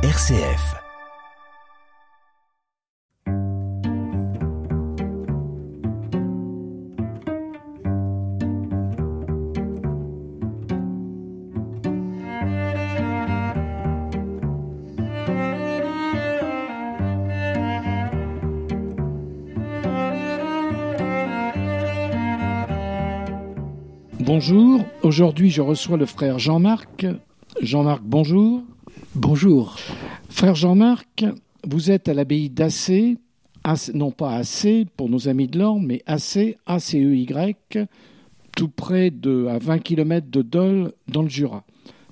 RCF. Bonjour, aujourd'hui je reçois le frère Jean-Marc. Jean-Marc, bonjour. Bonjour. Frère Jean-Marc, vous êtes à l'abbaye d'Assé, non pas Assé pour nos amis de l'Orne, mais Assé, A-C-E-Y, tout près de, à 20 km de Dole, dans le Jura.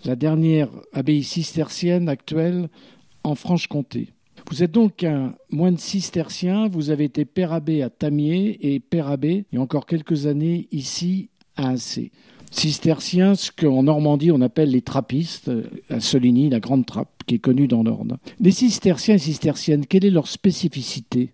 La dernière abbaye cistercienne actuelle en Franche-Comté. Vous êtes donc un moine cistercien, vous avez été père abbé à Tamier et père abbé il y a encore quelques années ici à Assé cisterciens, ce qu'en Normandie on appelle les trappistes, à Soligny, la grande trappe, qui est connue dans l'ordre. Les cisterciens et cisterciennes, quelle est leur spécificité?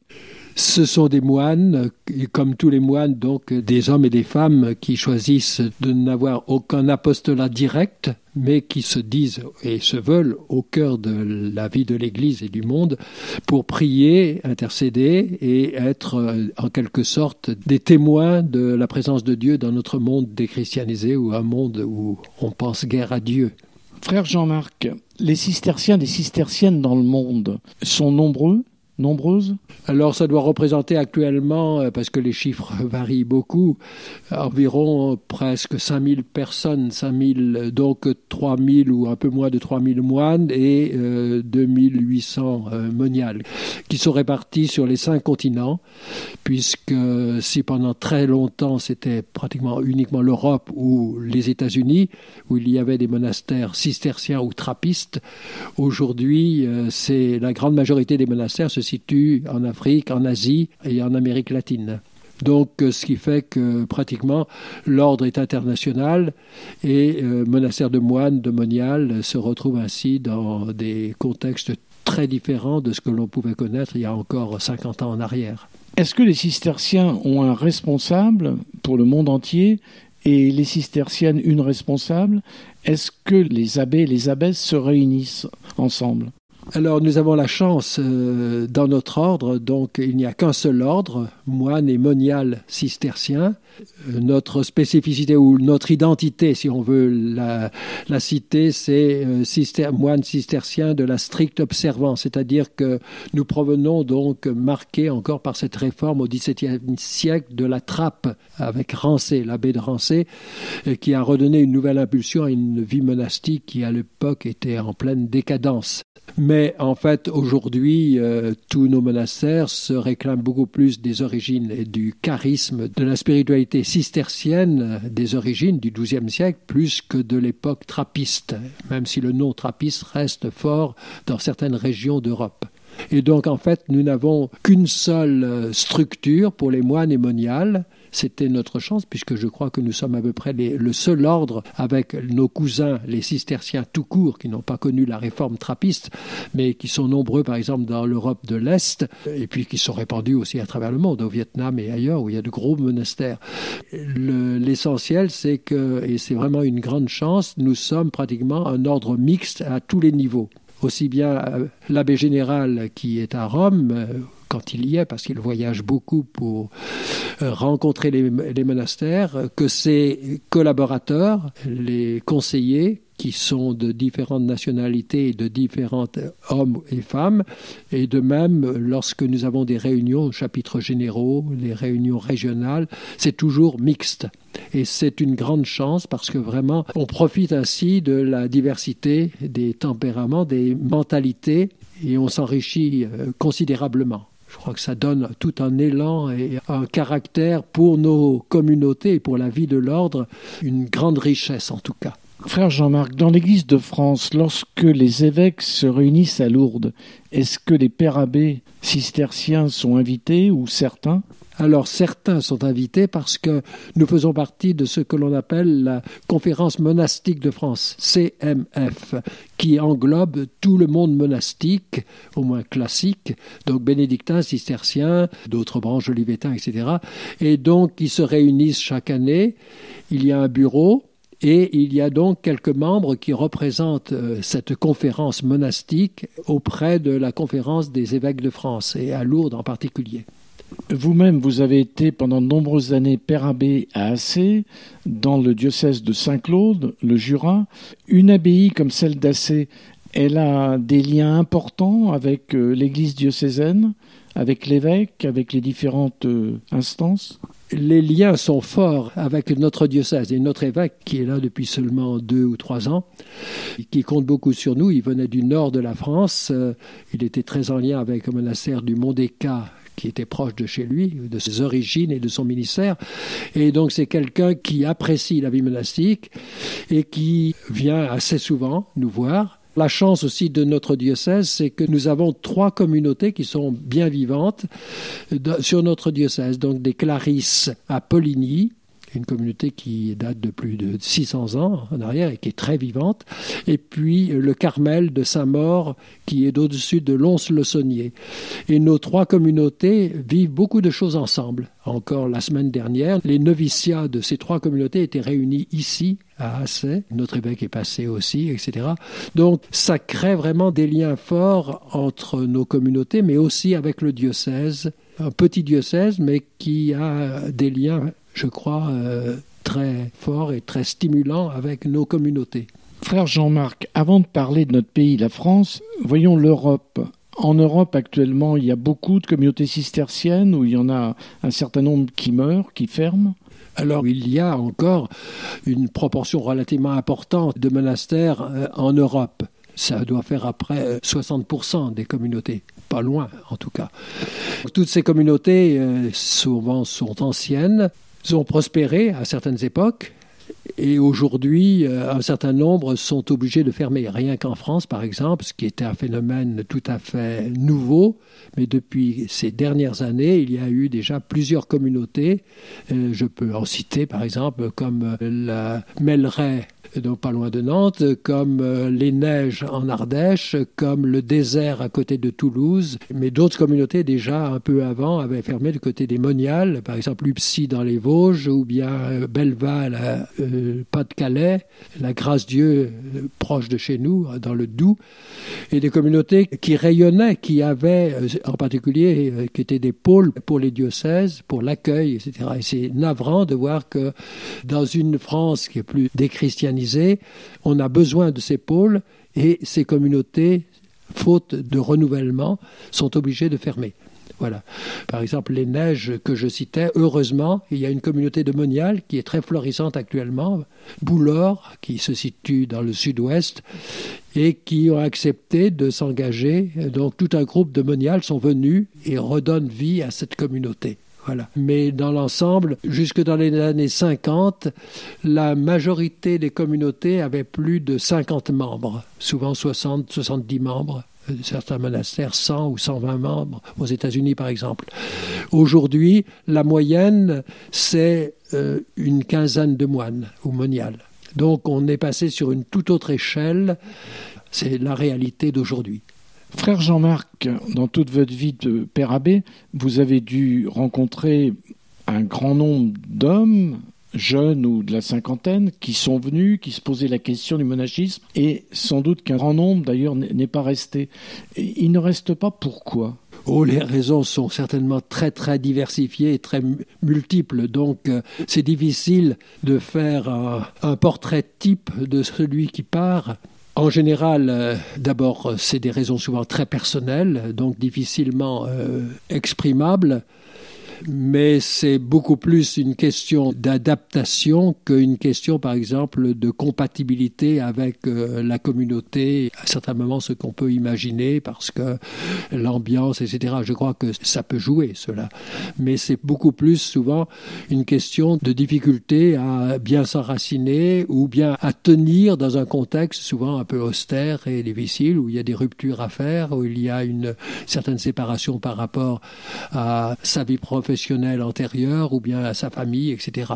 Ce sont des moines, comme tous les moines, donc des hommes et des femmes qui choisissent de n'avoir aucun apostolat direct, mais qui se disent et se veulent au cœur de la vie de l'Église et du monde pour prier, intercéder et être en quelque sorte des témoins de la présence de Dieu dans notre monde déchristianisé ou un monde où on pense guère à Dieu. Frère Jean-Marc, les cisterciens et cisterciennes dans le monde sont nombreux nombreuses. Alors ça doit représenter actuellement, euh, parce que les chiffres varient beaucoup, environ presque 5000 personnes, 5000, donc 3000 ou un peu moins de 3000 moines et 2800 euh, euh, moniales, qui sont répartis sur les cinq continents, puisque si pendant très longtemps c'était pratiquement uniquement l'Europe ou les États-Unis, où il y avait des monastères cisterciens ou trappistes, aujourd'hui c'est la grande majorité des monastères se situe en Afrique, en Asie et en Amérique latine. Donc, euh, ce qui fait que pratiquement l'ordre est international et euh, de moines, de monial se retrouve ainsi dans des contextes très différents de ce que l'on pouvait connaître il y a encore 50 ans en arrière. Est-ce que les cisterciens ont un responsable pour le monde entier et les cisterciennes une responsable? Est-ce que les abbés et les abbesses se réunissent ensemble? Alors nous avons la chance euh, dans notre ordre, donc il n'y a qu'un seul ordre, moine et monial cistercien. Euh, notre spécificité ou notre identité, si on veut la, citer, c'est euh, moine cistercien de la stricte observance, c'est-à-dire que nous provenons donc marqués encore par cette réforme au XVIIe siècle de la trappe avec Rancé, l'abbé de Rancé, qui a redonné une nouvelle impulsion à une vie monastique qui à l'époque était en pleine décadence. Mais en fait, aujourd'hui, euh, tous nos monastères se réclament beaucoup plus des origines et du charisme de la spiritualité cistercienne, des origines du XIIe siècle, plus que de l'époque trappiste, même si le nom trappiste reste fort dans certaines régions d'Europe. Et donc, en fait, nous n'avons qu'une seule euh, structure pour les moines et moniales, c'était notre chance, puisque je crois que nous sommes à peu près le seul ordre avec nos cousins, les cisterciens tout court, qui n'ont pas connu la réforme trappiste, mais qui sont nombreux, par exemple, dans l'Europe de l'Est, et puis qui sont répandus aussi à travers le monde, au Vietnam et ailleurs, où il y a de gros monastères. L'essentiel, c'est que, et c'est vraiment une grande chance, nous sommes pratiquement un ordre mixte à tous les niveaux aussi bien euh, l'abbé général qui est à Rome, euh, quand il y est, parce qu'il voyage beaucoup pour euh, rencontrer les, monastères, que ses collaborateurs, les conseillers, qui sont de différentes nationalités et de différents hommes et femmes. Et de même, lorsque nous avons des réunions, chapitres généraux, les réunions régionales, c'est toujours mixte. Et c'est une grande chance parce que vraiment, on profite ainsi de la diversité des tempéraments, des mentalités, et on s'enrichit euh, considérablement. Je crois que ça donne tout un élan et un caractère pour nos communautés et pour la vie de l'ordre, une grande richesse en tout cas. Frère Jean-Marc, dans l'Église de France, lorsque les évêques se réunissent à Lourdes, est-ce que les pères abbés cisterciens sont invités ou certains? Alors certains sont invités parce que nous faisons partie de ce que l'on appelle la conférence monastique de France, CMF, qui englobe tout le monde monastique, au moins classique, donc bénédictins, cisterciens, d'autres branches olivétains, etc. Et donc ils se réunissent chaque année. Il y a un bureau Et il y a donc quelques membres qui représentent euh, cette conférence monastique auprès de la conférence des évêques de France, et à Lourdes en particulier. Vous-même, vous avez été pendant de nombreuses années père abbé à Assé, dans le diocèse de Saint-Claude, le Jura. Une abbaye comme celle d'Assé, elle a des liens importants avec euh, l'église diocésaine, avec l'évêque, avec les différentes euh, instances les liens sont forts avec notre diocèse et notre évêque qui est là depuis seulement deux ou trois ans, qui compte beaucoup sur nous. Il venait du nord de la France. Euh, il était très en lien avec le monastère du Mont-des-Cas qui était proche de chez lui, de ses origines et de son ministère. Et donc c'est quelqu'un qui apprécie la vie monastique et qui vient assez souvent nous voir. La chance aussi de notre diocèse, c'est que nous avons trois communautés qui sont bien vivantes sur notre diocèse. Donc des Clarisses à Poligny, une communauté qui date de plus de 600 ans en arrière et qui est très vivante, et puis le Carmel de Saint-Maur qui est au-dessus de Lons-le-Saunier. Et nos trois communautés vivent beaucoup de choses ensemble. Encore la semaine dernière, les noviciats de ces trois communautés étaient réunis ici à Assay. Notre évêque est passé aussi, etc. Donc ça crée vraiment des liens forts entre nos communautés, mais aussi avec le diocèse un petit diocèse, mais qui a des liens je crois, euh, très fort et très stimulant avec nos communautés. Frère Jean-Marc, avant de parler de notre pays, la France, voyons l'Europe. En Europe, actuellement, il y a beaucoup de communautés cisterciennes où il y en a un certain nombre qui meurent, qui ferment. Alors, il y a encore une proportion relativement importante de monastères euh, en Europe. Ça doit faire après 60% euh, des communautés, pas loin en tout cas. Toutes ces communautés souvent sont anciennes, ont prospéré à certaines époques. Et aujourd'hui, euh, un certain nombre sont obligés de fermer. Rien qu'en France, par exemple, ce qui était un phénomène tout à fait nouveau, mais depuis ces dernières années, il y a eu déjà plusieurs communautés. Euh, je peux en citer, par exemple, comme la Melleraie donc pas loin de Nantes, comme euh, les neiges en Ardèche, comme le désert à côté de Toulouse. Mais d'autres communautés déjà un peu avant avaient fermé du côté des Moniales, par exemple Upsy dans les Vosges, ou bien euh, Belleval, euh, Pas-de-Calais, la Grâce-Dieu proche de chez nous, dans le Doubs, et des communautés qui rayonnaient, qui avaient en particulier, qui étaient des pôles pour les diocèses, pour l'accueil, etc. Et c'est navrant de voir que dans une France qui est plus déchristianisée, on a besoin de ces pôles et ces communautés, faute de renouvellement, sont obligées de fermer. Voilà. Par exemple, les neiges que je citais, heureusement, il y a une communauté de moniales qui est très florissante actuellement, Boulor, qui se situe dans le sud-ouest, et qui ont accepté de s'engager. Donc tout un groupe de moniales sont venus et redonnent vie à cette communauté. Mais dans l'ensemble, jusque dans les années 50, la majorité des communautés avaient plus de 50 membres, souvent 60, 70 membres certains monastères 100 ou 120 membres, aux États-Unis par exemple. Aujourd'hui, la moyenne, c'est euh, une quinzaine de moines ou moniales. Donc on est passé sur une toute autre échelle, c'est la réalité d'aujourd'hui. Frère Jean-Marc, dans toute votre vie de père abbé, vous avez dû rencontrer un grand nombre d'hommes, jeunes ou de la cinquantaine, qui sont venus, qui se posaient la question du monachisme, et sans doute qu'un grand nombre d'ailleurs n'est pas resté. Il ne reste pas pourquoi? Oh, les raisons sont certainement très très diversifiées et très multiples, donc euh, c'est difficile de faire un portrait type de celui qui part. En général, euh, d'abord, c'est des raisons souvent très personnelles, donc difficilement euh, exprimables mais c'est beaucoup plus une question d'adaptation qu'une question, par exemple, de compatibilité avec euh, la communauté. À certains moments, ce qu'on peut imaginer, parce que l'ambiance, etc. Je crois que ça peut jouer, cela. Mais c'est beaucoup plus souvent une question de difficulté à bien s'enraciner ou bien à tenir dans un contexte souvent un peu austère et difficile, où il y a des ruptures à faire, où il y a une certaine séparation par rapport à sa vie professionnelle professionnel antérieur ou bien à sa famille, etc.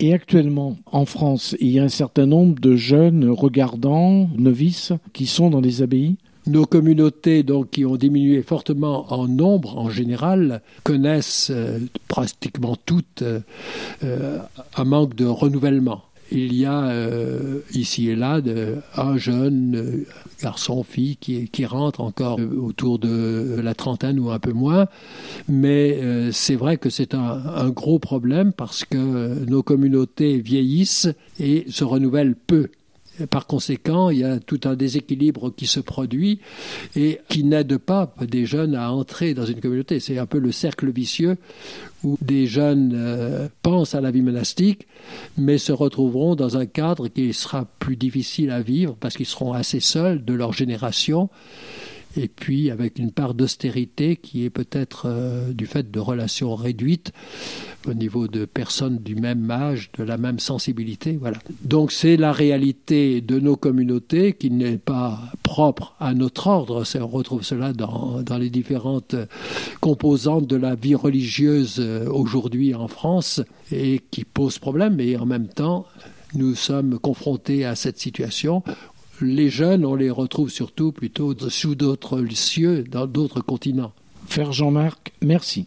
Et actuellement, en France, il y a un certain nombre de jeunes regardants, novices, qui sont dans des abbayes nos communautés, donc, qui ont diminué fortement en nombre en général, connaissent euh, pratiquement toutes euh, euh, un manque de renouvellement. Il y a euh, ici et là un jeune euh, garçon, fille qui, rentre encore euh, autour de la trentaine ou un peu moins. Mais c'est vrai que c'est un, gros problème parce que nos communautés vieillissent et se renouvellent peu. Par conséquent, il y a tout un déséquilibre qui se produit et qui n'aide pas des jeunes à entrer dans une communauté. C'est un peu le cercle vicieux où des jeunes euh, pensent à la vie monastique, mais se retrouveront dans un cadre qui sera plus difficile à vivre parce qu'ils seront assez seuls de leur génération et puis avec une part d'austérité qui est peut-être euh, du fait de relations réduites au niveau de personnes du même âge, de la même sensibilité. Voilà. Donc c'est la réalité de nos communautés qui n'est pas propre à notre ordre. On retrouve cela dans, dans les différentes composantes de la vie religieuse euh, aujourd'hui en France et qui pose problème. Et en même temps, nous sommes confrontés à cette situation les jeunes, on les retrouve surtout plutôt sous d'autres cieux, dans d'autres continents. Frère Jean-Marc, merci.